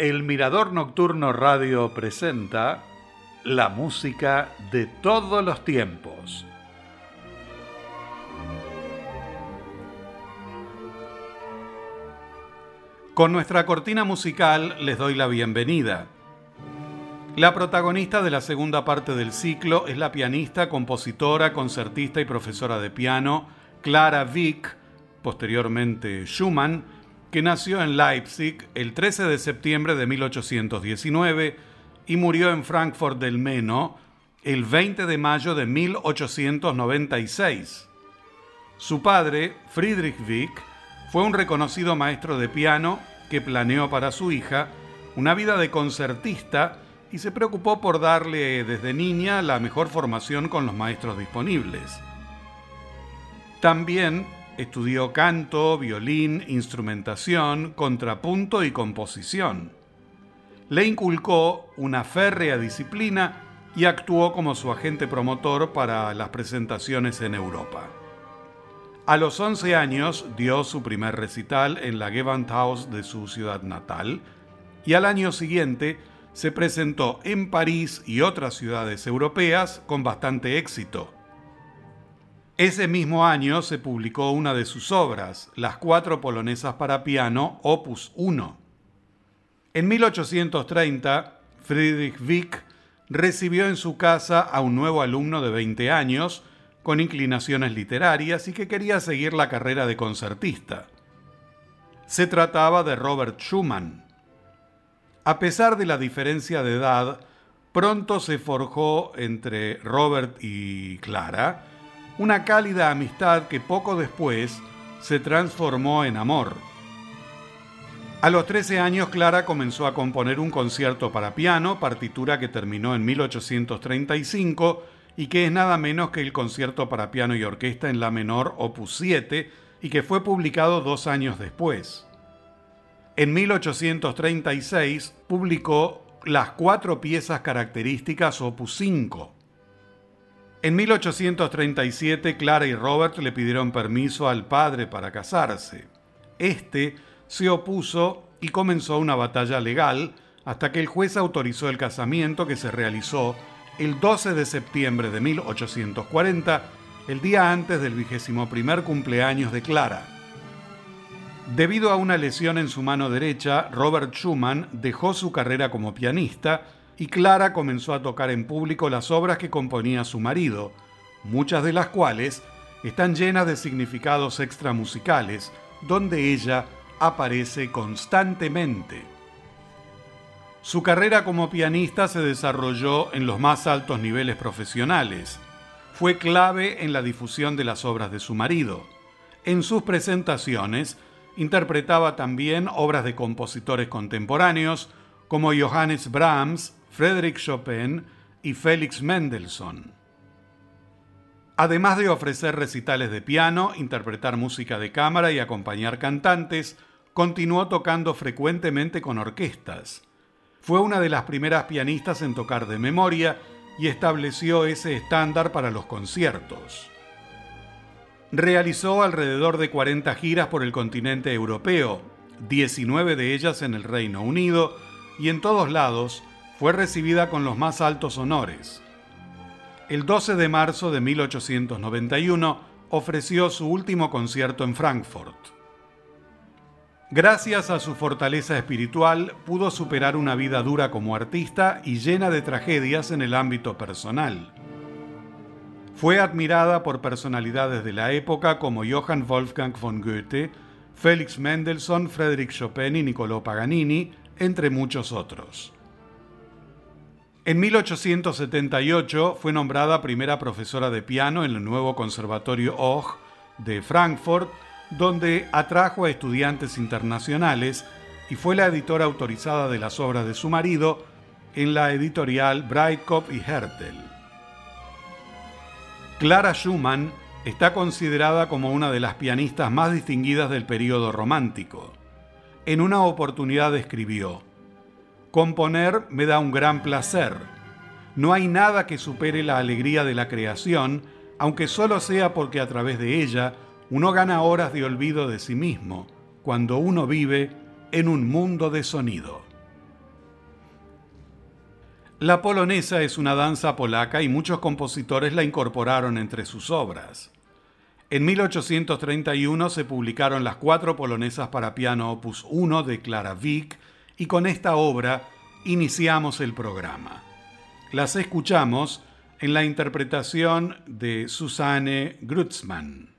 El Mirador Nocturno Radio presenta la música de todos los tiempos. Con nuestra cortina musical les doy la bienvenida. La protagonista de la segunda parte del ciclo es la pianista, compositora, concertista y profesora de piano Clara Wieck, posteriormente Schumann, que nació en Leipzig el 13 de septiembre de 1819 y murió en Frankfurt del Meno el 20 de mayo de 1896. Su padre, Friedrich Wieck, fue un reconocido maestro de piano que planeó para su hija una vida de concertista y se preocupó por darle desde niña la mejor formación con los maestros disponibles. También Estudió canto, violín, instrumentación, contrapunto y composición. Le inculcó una férrea disciplina y actuó como su agente promotor para las presentaciones en Europa. A los 11 años dio su primer recital en la Gewandhaus de su ciudad natal y al año siguiente se presentó en París y otras ciudades europeas con bastante éxito. Ese mismo año se publicó una de sus obras, Las cuatro polonesas para piano, opus 1. En 1830, Friedrich Wieck recibió en su casa a un nuevo alumno de 20 años, con inclinaciones literarias y que quería seguir la carrera de concertista. Se trataba de Robert Schumann. A pesar de la diferencia de edad, pronto se forjó entre Robert y Clara una cálida amistad que poco después se transformó en amor. A los 13 años Clara comenzó a componer un concierto para piano, partitura que terminó en 1835 y que es nada menos que el concierto para piano y orquesta en la menor opus 7 y que fue publicado dos años después. En 1836 publicó las cuatro piezas características opus 5. En 1837, Clara y Robert le pidieron permiso al padre para casarse. Este se opuso y comenzó una batalla legal hasta que el juez autorizó el casamiento que se realizó el 12 de septiembre de 1840, el día antes del vigésimo primer cumpleaños de Clara. Debido a una lesión en su mano derecha, Robert Schumann dejó su carrera como pianista y Clara comenzó a tocar en público las obras que componía su marido, muchas de las cuales están llenas de significados extramusicales, donde ella aparece constantemente. Su carrera como pianista se desarrolló en los más altos niveles profesionales. Fue clave en la difusión de las obras de su marido. En sus presentaciones interpretaba también obras de compositores contemporáneos como Johannes Brahms, Frédéric Chopin y Félix Mendelssohn. Además de ofrecer recitales de piano, interpretar música de cámara y acompañar cantantes, continuó tocando frecuentemente con orquestas. Fue una de las primeras pianistas en tocar de memoria y estableció ese estándar para los conciertos. Realizó alrededor de 40 giras por el continente europeo, 19 de ellas en el Reino Unido, y en todos lados fue recibida con los más altos honores. El 12 de marzo de 1891 ofreció su último concierto en Frankfurt. Gracias a su fortaleza espiritual, pudo superar una vida dura como artista y llena de tragedias en el ámbito personal. Fue admirada por personalidades de la época como Johann Wolfgang von Goethe, Felix Mendelssohn, Frédéric Chopin y Niccolò Paganini, entre muchos otros. En 1878 fue nombrada primera profesora de piano en el nuevo Conservatorio Hoch de Frankfurt, donde atrajo a estudiantes internacionales y fue la editora autorizada de las obras de su marido en la editorial Breitkopf y Hertel. Clara Schumann está considerada como una de las pianistas más distinguidas del período romántico. En una oportunidad escribió, Componer me da un gran placer. No hay nada que supere la alegría de la creación, aunque solo sea porque a través de ella uno gana horas de olvido de sí mismo, cuando uno vive en un mundo de sonido. La polonesa es una danza polaca y muchos compositores la incorporaron entre sus obras. En 1831 se publicaron las cuatro polonesas para piano opus 1 de Clara Wieck y con esta obra iniciamos el programa. Las escuchamos en la interpretación de Susanne Grutzmann.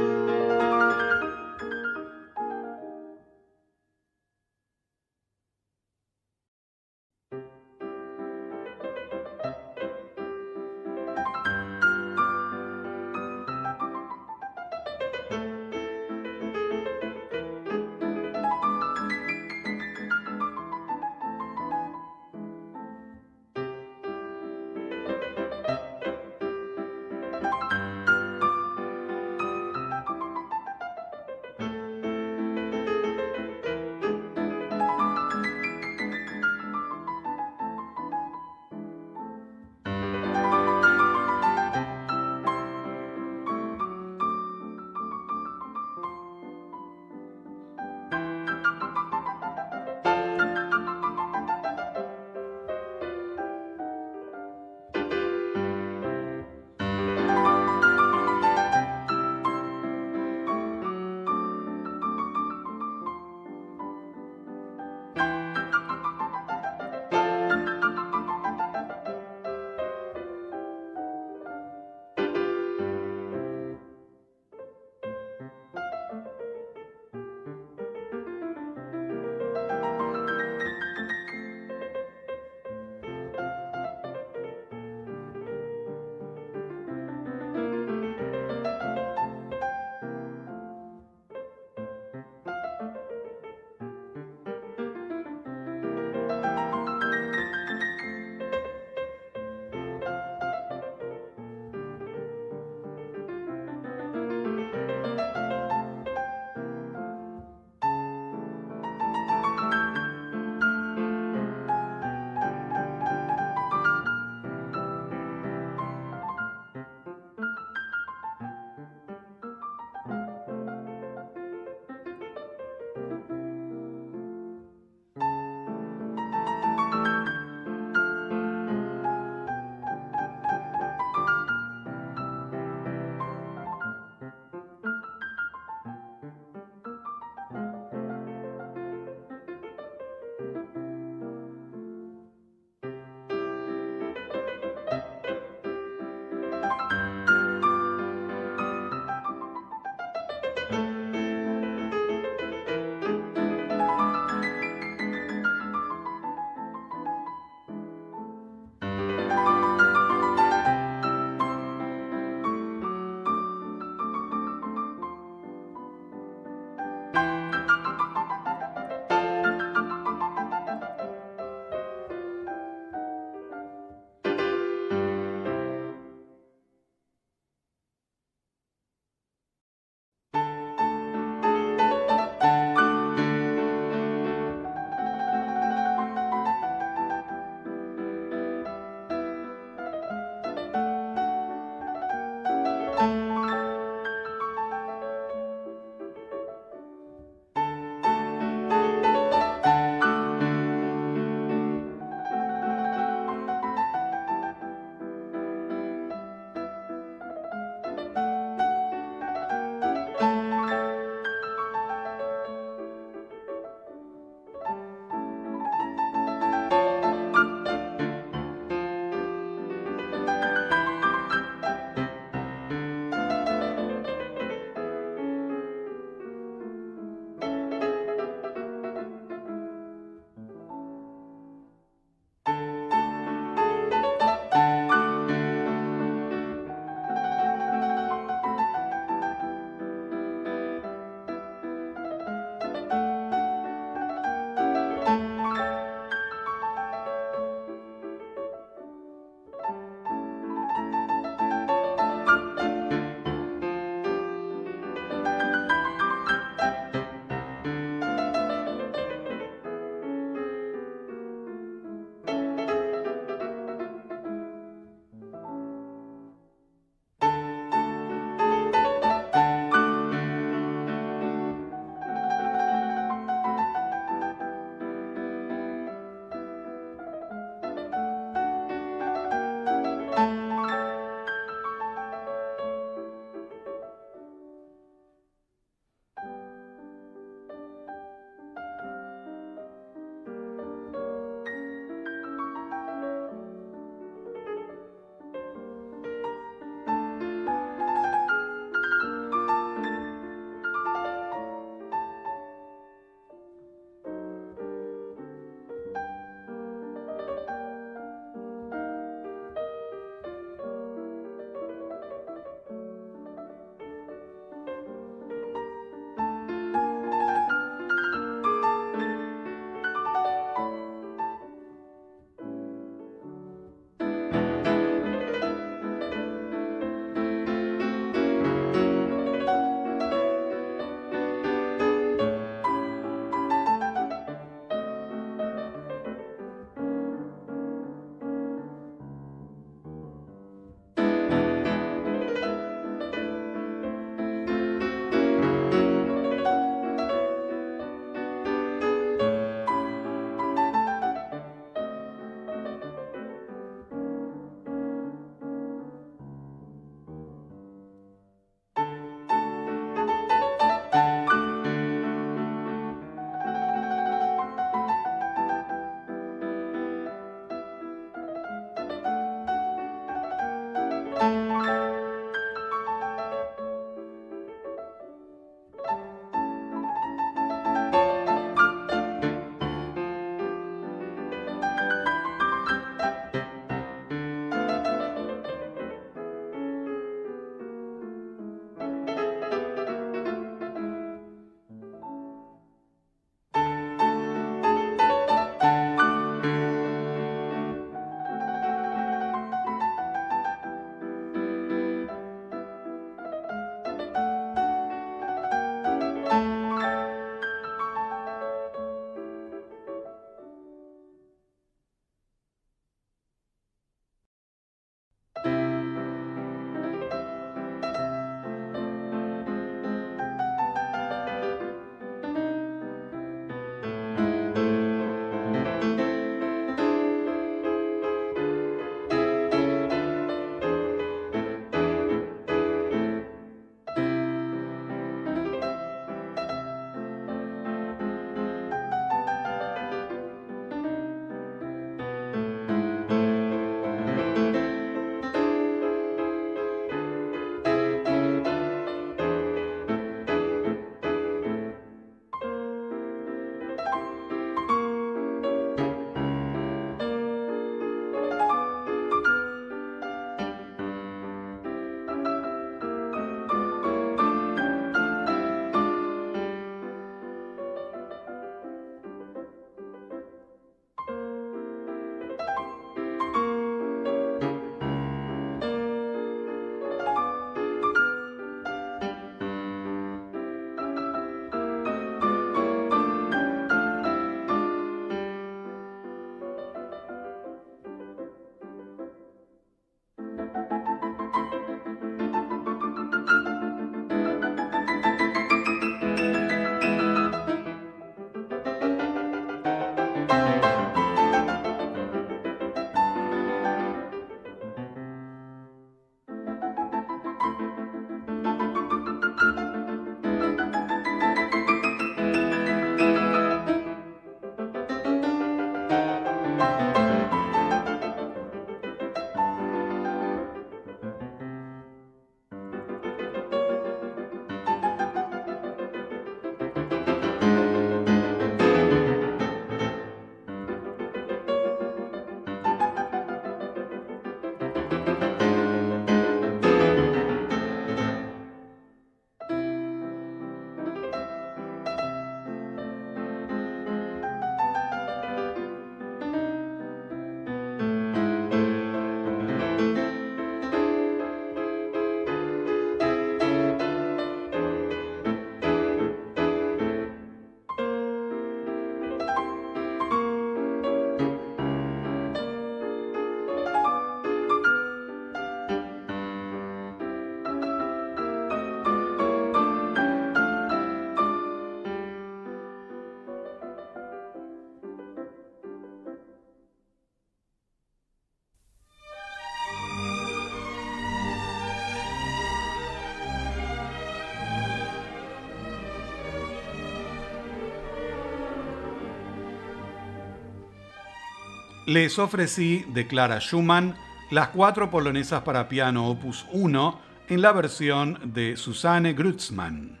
Les ofrecí de Clara Schumann las cuatro polonesas para piano opus 1 en la versión de Susanne Grutzmann.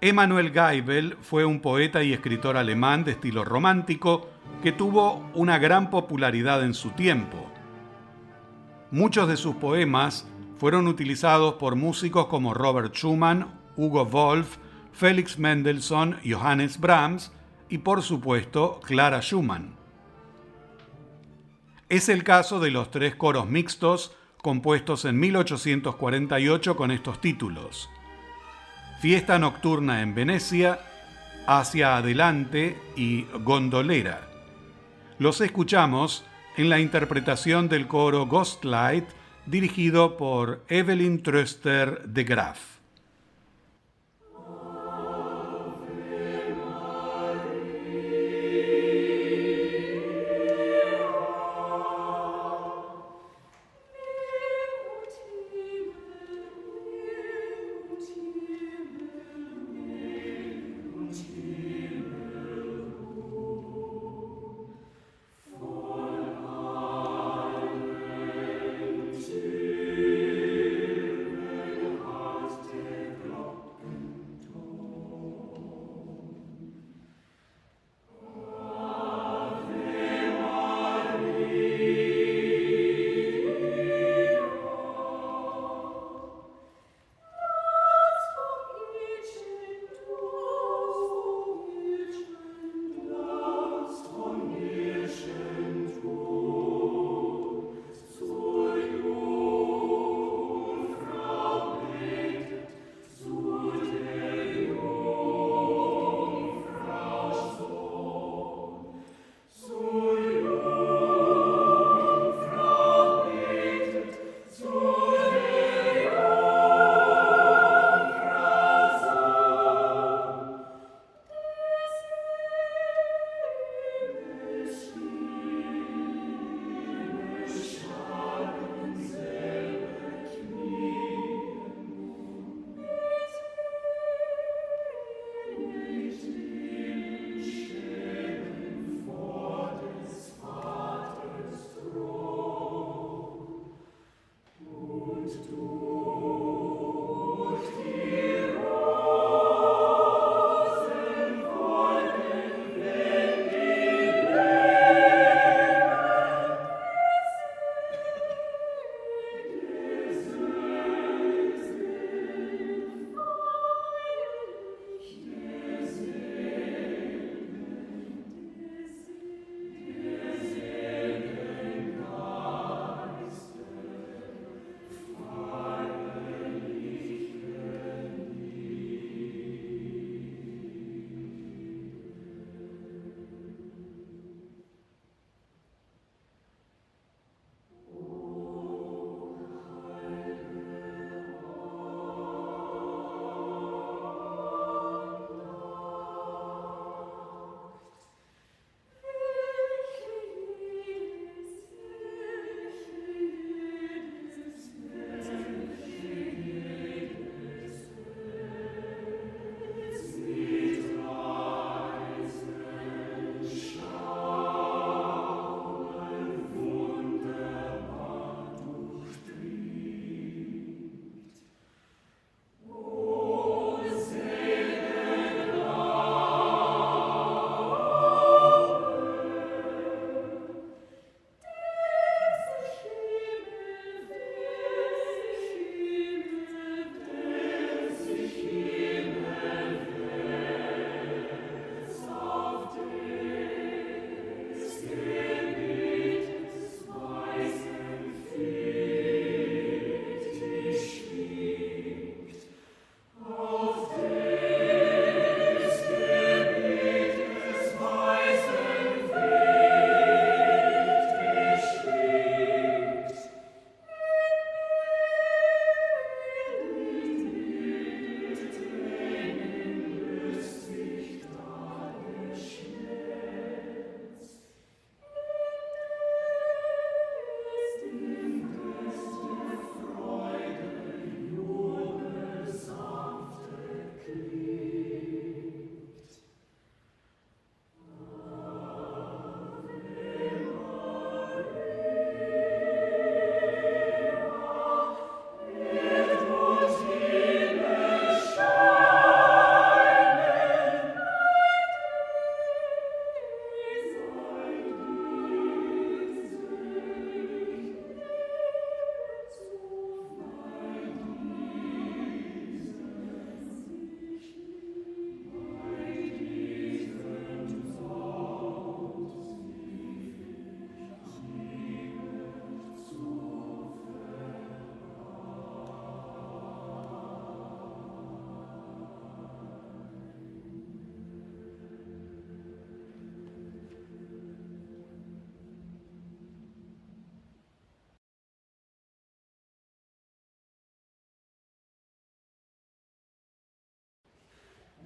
Emanuel Geibel fue un poeta y escritor alemán de estilo romántico que tuvo una gran popularidad en su tiempo. Muchos de sus poemas fueron utilizados por músicos como Robert Schumann, Hugo Wolf, Felix Mendelssohn, Johannes Brahms y por supuesto Clara Schumann. Es el caso de los tres coros mixtos compuestos en 1848 con estos títulos. Fiesta Nocturna en Venecia, Hacia Adelante y Gondolera. Los escuchamos en la interpretación del coro Ghostlight dirigido por Evelyn Tröster de Graaf.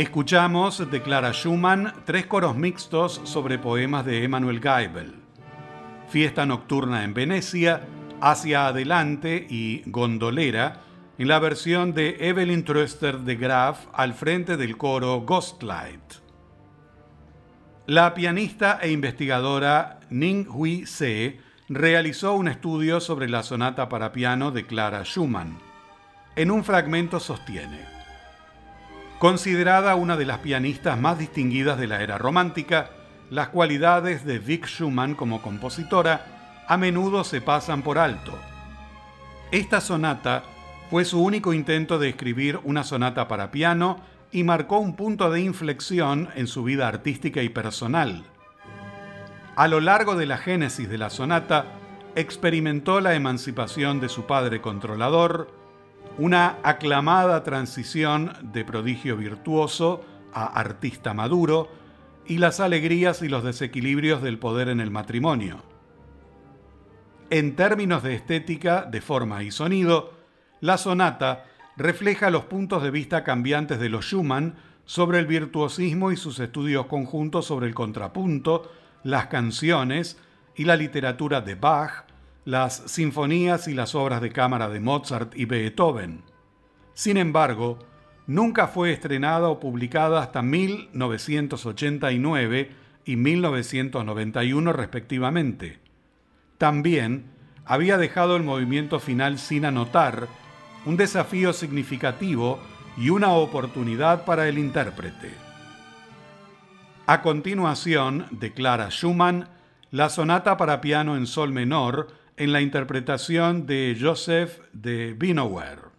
Escuchamos de Clara Schumann tres coros mixtos sobre poemas de Emanuel Geibel. Fiesta nocturna en Venecia, Hacia Adelante y Gondolera, en la versión de Evelyn Tröster de Graf al frente del coro Ghostlight. La pianista e investigadora Ning Hui Se realizó un estudio sobre la sonata para piano de Clara Schumann. En un fragmento sostiene, considerada una de las pianistas más distinguidas de la era romántica, las cualidades de Vic Schumann como compositora a menudo se pasan por alto. Esta sonata fue su único intento de escribir una sonata para piano y marcó un punto de inflexión en su vida artística y personal. A lo largo de la génesis de la sonata, experimentó la emancipación de su padre controlador, una aclamada transición de prodigio virtuoso a artista maduro y las alegrías y los desequilibrios del poder en el matrimonio. En términos de estética, de forma y sonido, la sonata refleja los puntos de vista cambiantes de los Schumann sobre el virtuosismo y sus estudios conjuntos sobre el contrapunto, las canciones y la literatura de Bach, las sinfonías y las obras de cámara de Mozart y Beethoven. Sin embargo, nunca fue estrenada o publicada hasta 1989 y 1991 respectivamente. También había dejado el movimiento final sin anotar, un desafío significativo y una oportunidad para el intérprete. A continuación, declara Schumann, la sonata para piano en sol menor en la interpretación de Joseph de Binower.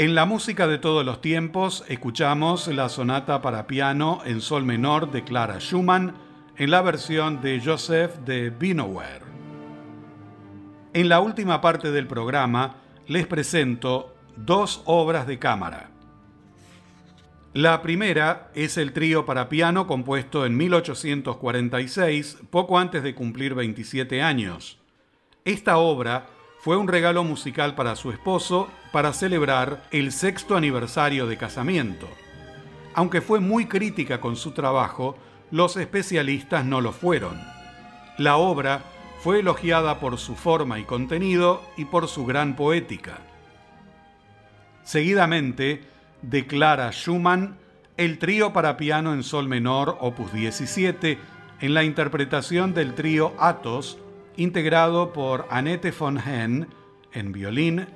En la música de todos los tiempos escuchamos la sonata para piano en sol menor de Clara Schumann en la versión de Joseph de Binauer. En la última parte del programa les presento dos obras de cámara. La primera es el trío para piano compuesto en 1846, poco antes de cumplir 27 años. Esta obra fue un regalo musical para su esposo para celebrar el sexto aniversario de casamiento. Aunque fue muy crítica con su trabajo, los especialistas no lo fueron. La obra fue elogiada por su forma y contenido y por su gran poética. Seguidamente, declara Schumann el trío para piano en sol menor opus 17 en la interpretación del trío Athos integrado por Annette von Hen en violín,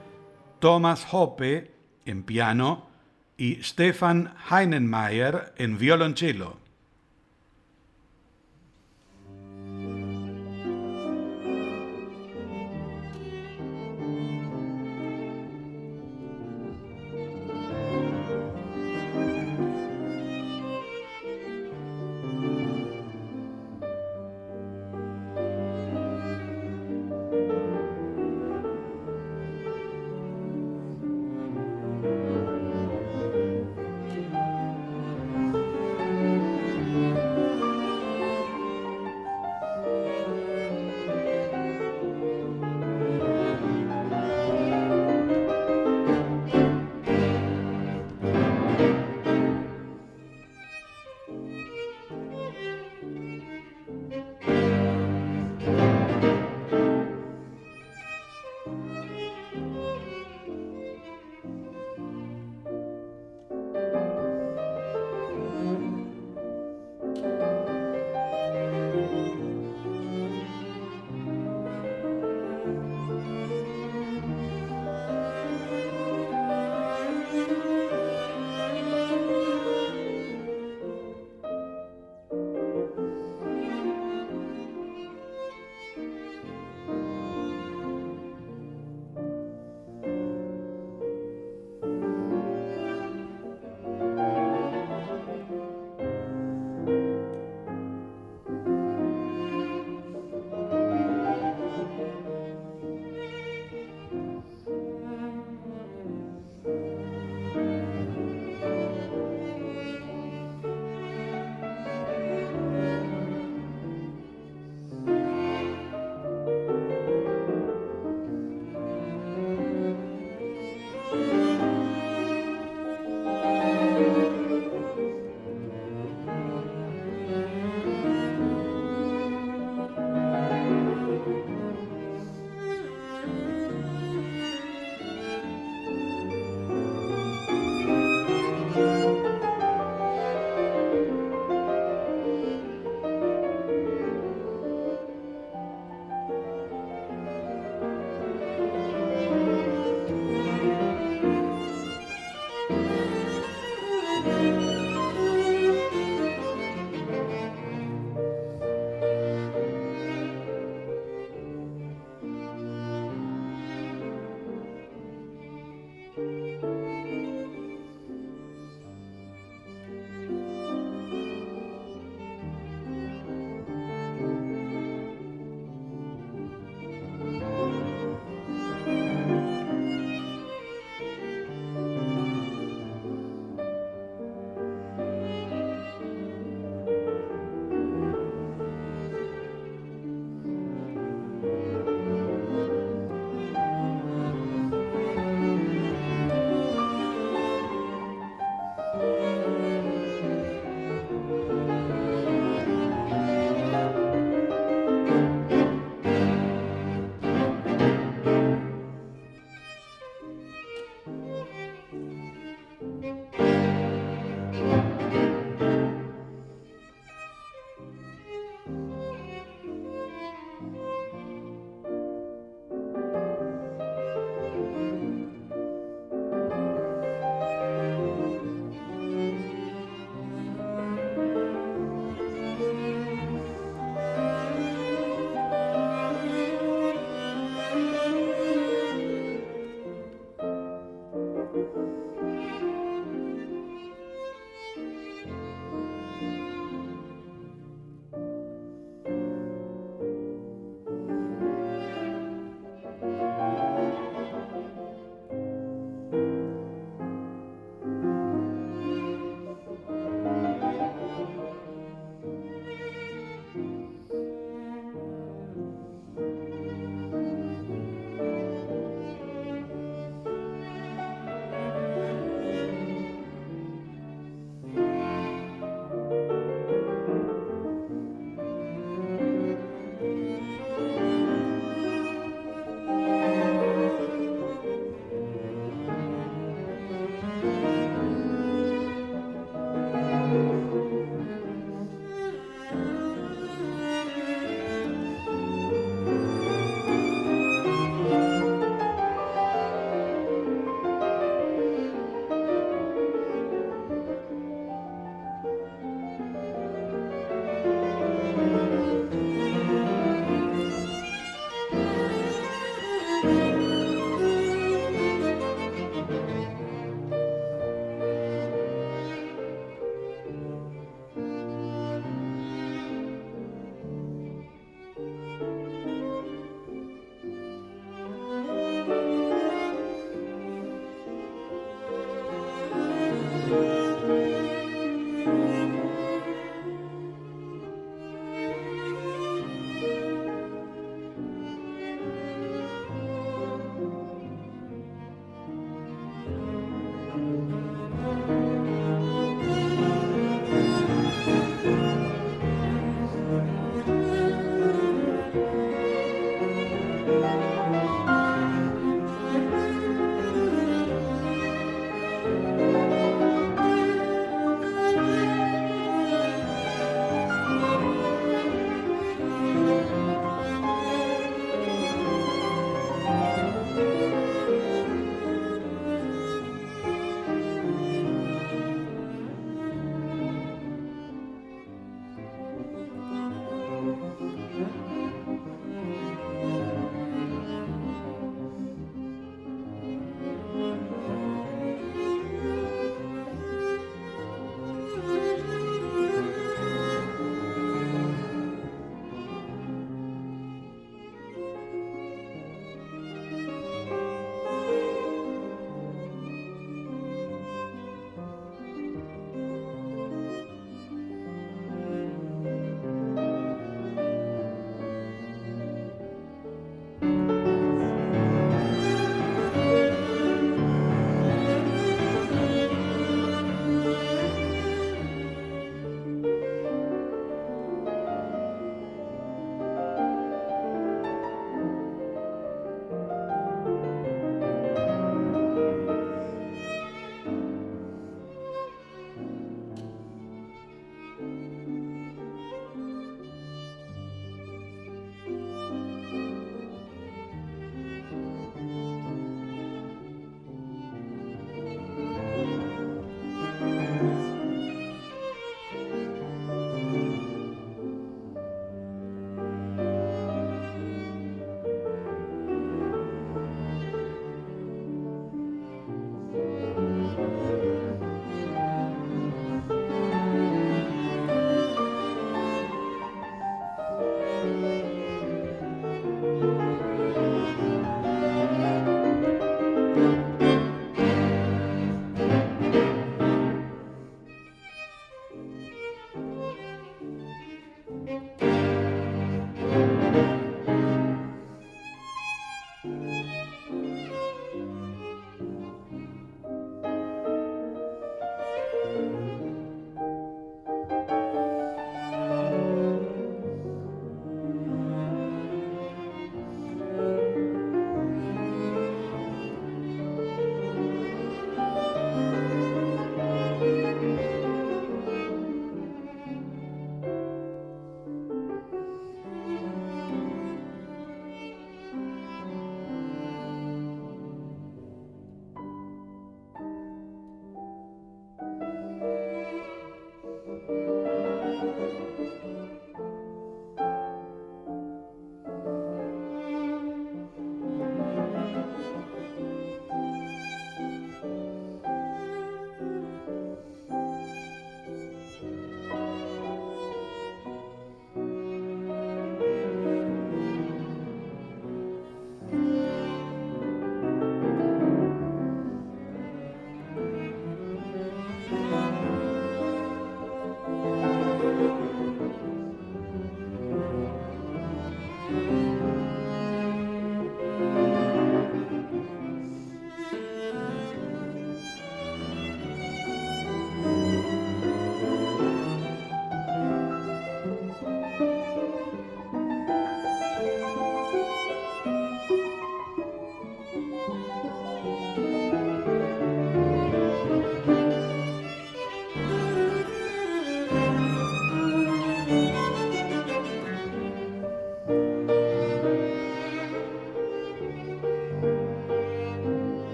Thomas Hoppe en piano y Stefan Heinenmeyer en violonchelo.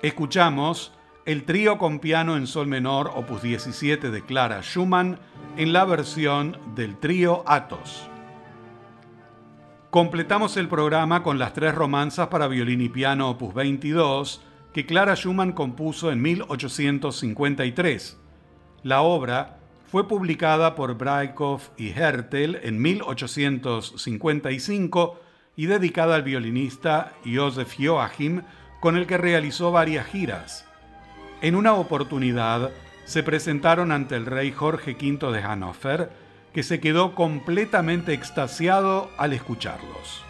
Escuchamos el trío con piano en sol menor opus 17 de Clara Schumann en la versión del trío Atos. Completamos el programa con las tres romanzas para violín y piano opus 22 que Clara Schumann compuso en 1853. La obra fue publicada por Breitkopf y Hertel en 1855 y dedicada al violinista Joseph Joachim, con el que realizó varias giras. En una oportunidad se presentaron ante el rey Jorge V de Hannover, que se quedó completamente extasiado al escucharlos.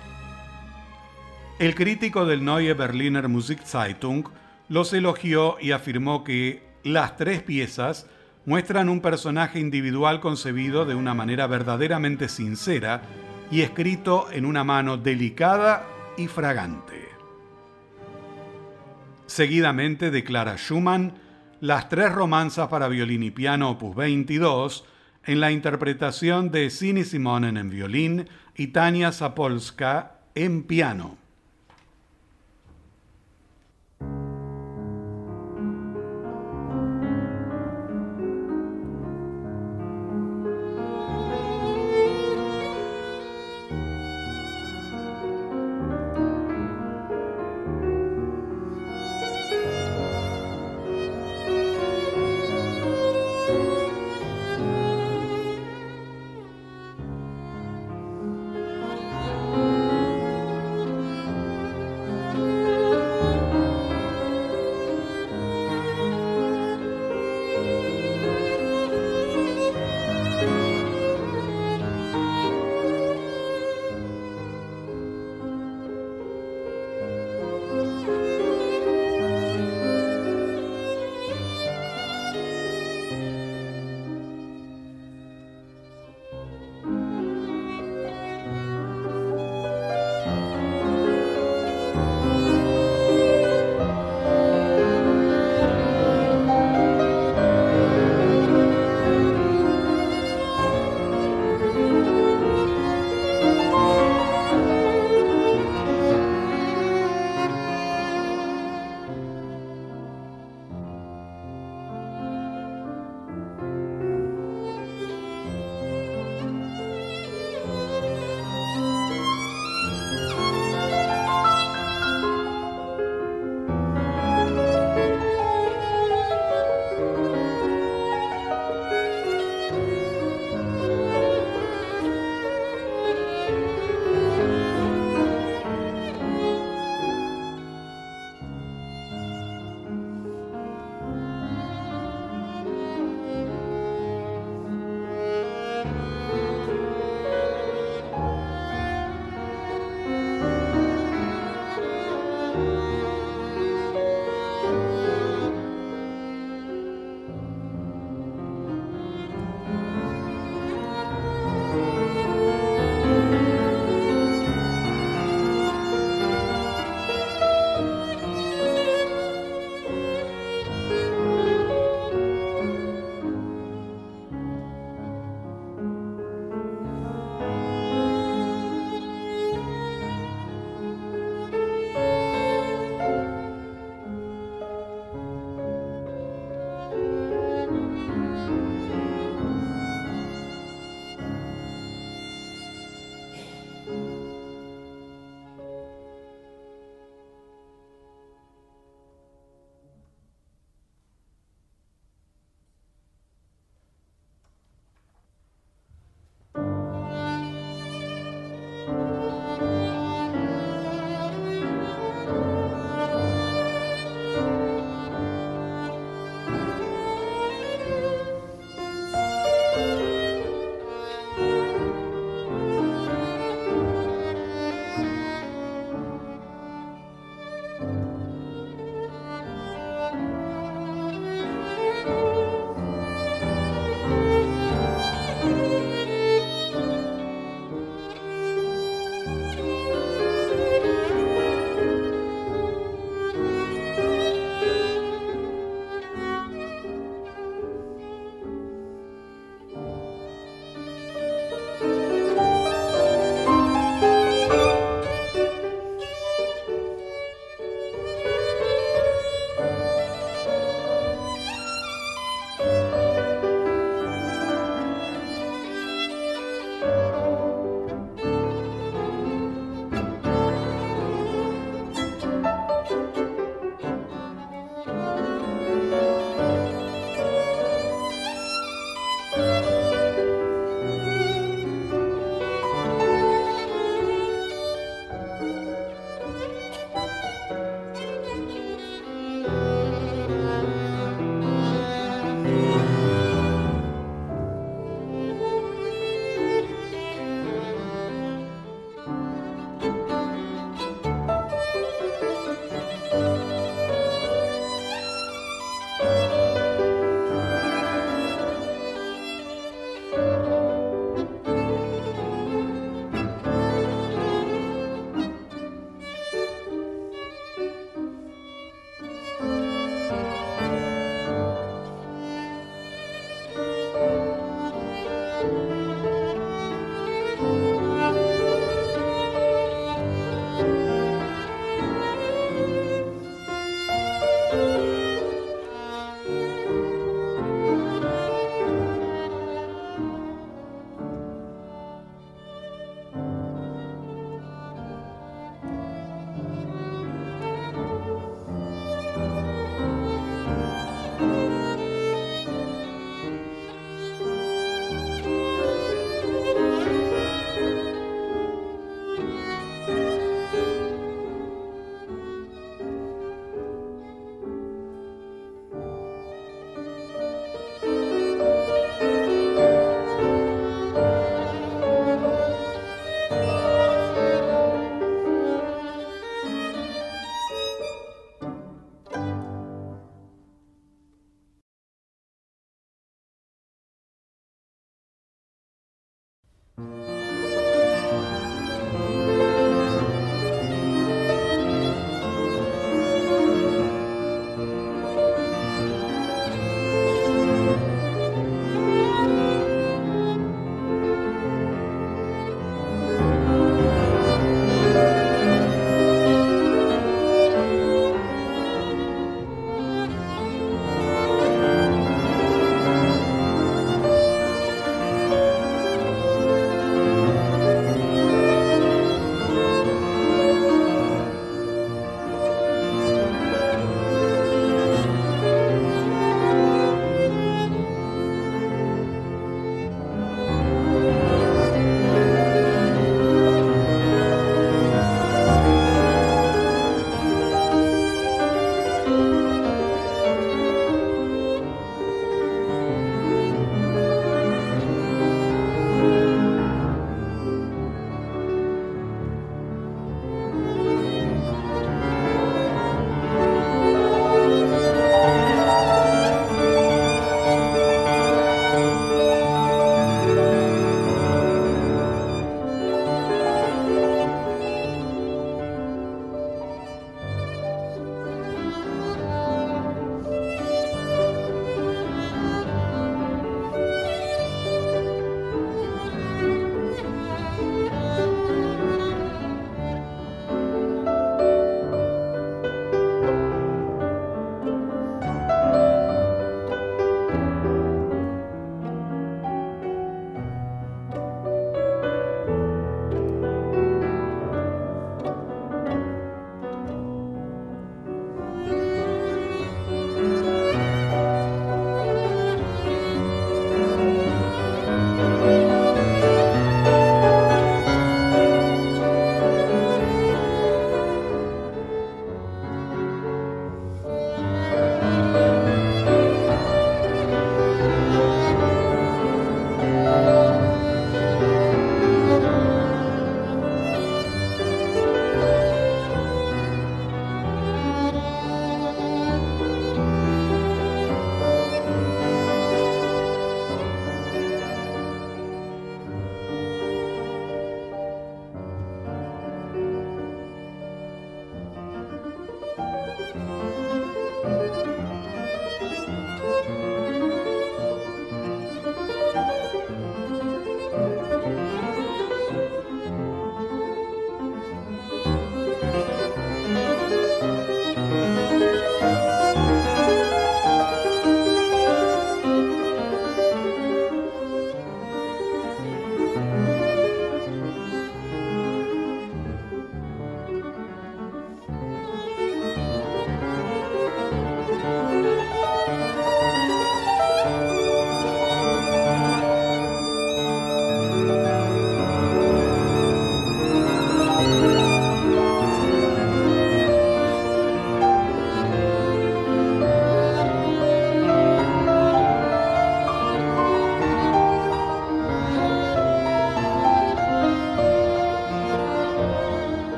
El crítico del Neue Berliner Musikzeitung los elogió y afirmó que las tres piezas muestran un personaje individual concebido de una manera verdaderamente sincera y escrito en una mano delicada y fragante. Seguidamente declara Schumann las tres romanzas para violín y piano opus 22 en la interpretación de Sini Simonen en violín y Tania Zapolska en piano.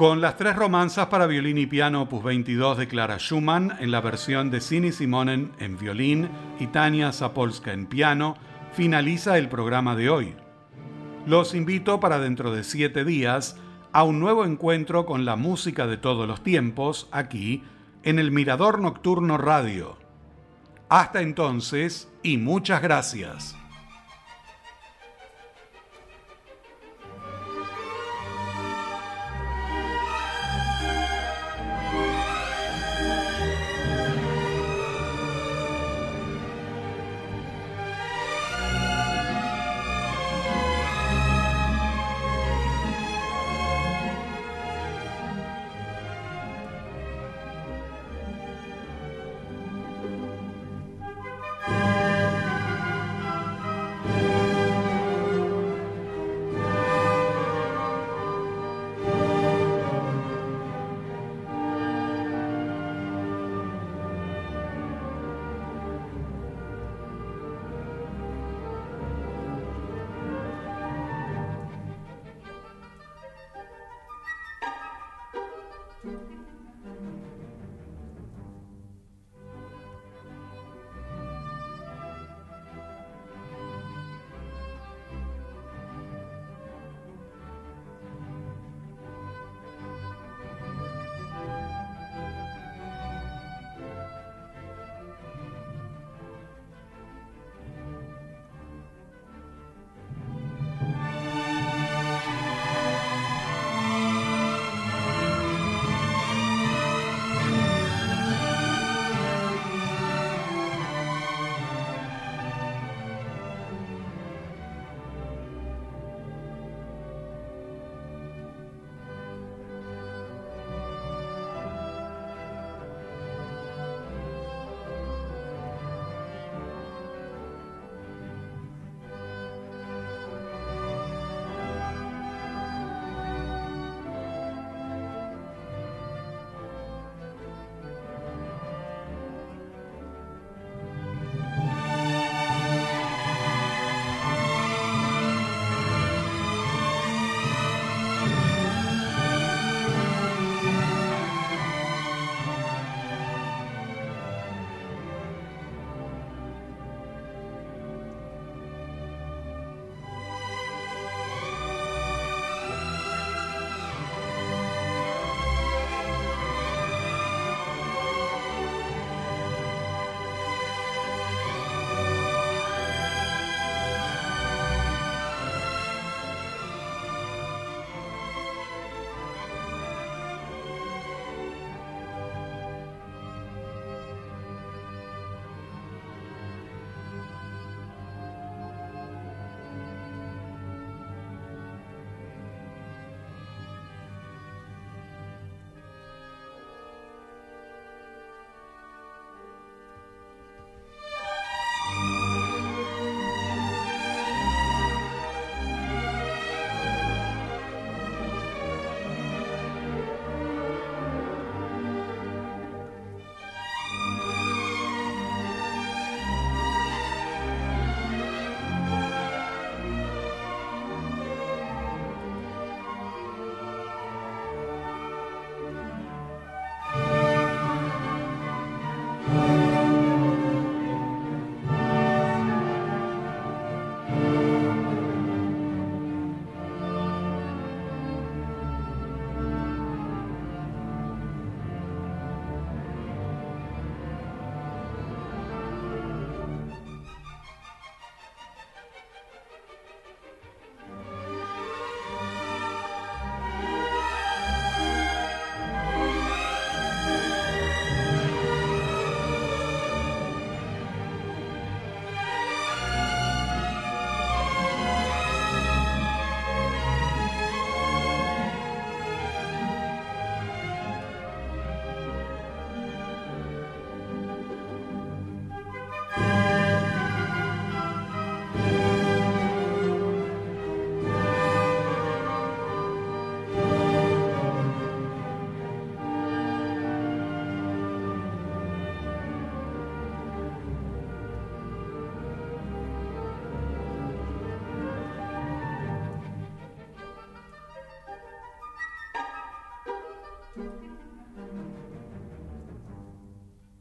Con las tres romanzas para violín y piano opus 22 de Clara Schumann en la versión de Cini Simonen en violín y Tania Zapolska en piano, finaliza el programa de hoy. Los invito para dentro de siete días a un nuevo encuentro con la música de todos los tiempos aquí en el Mirador Nocturno Radio. Hasta entonces y muchas gracias.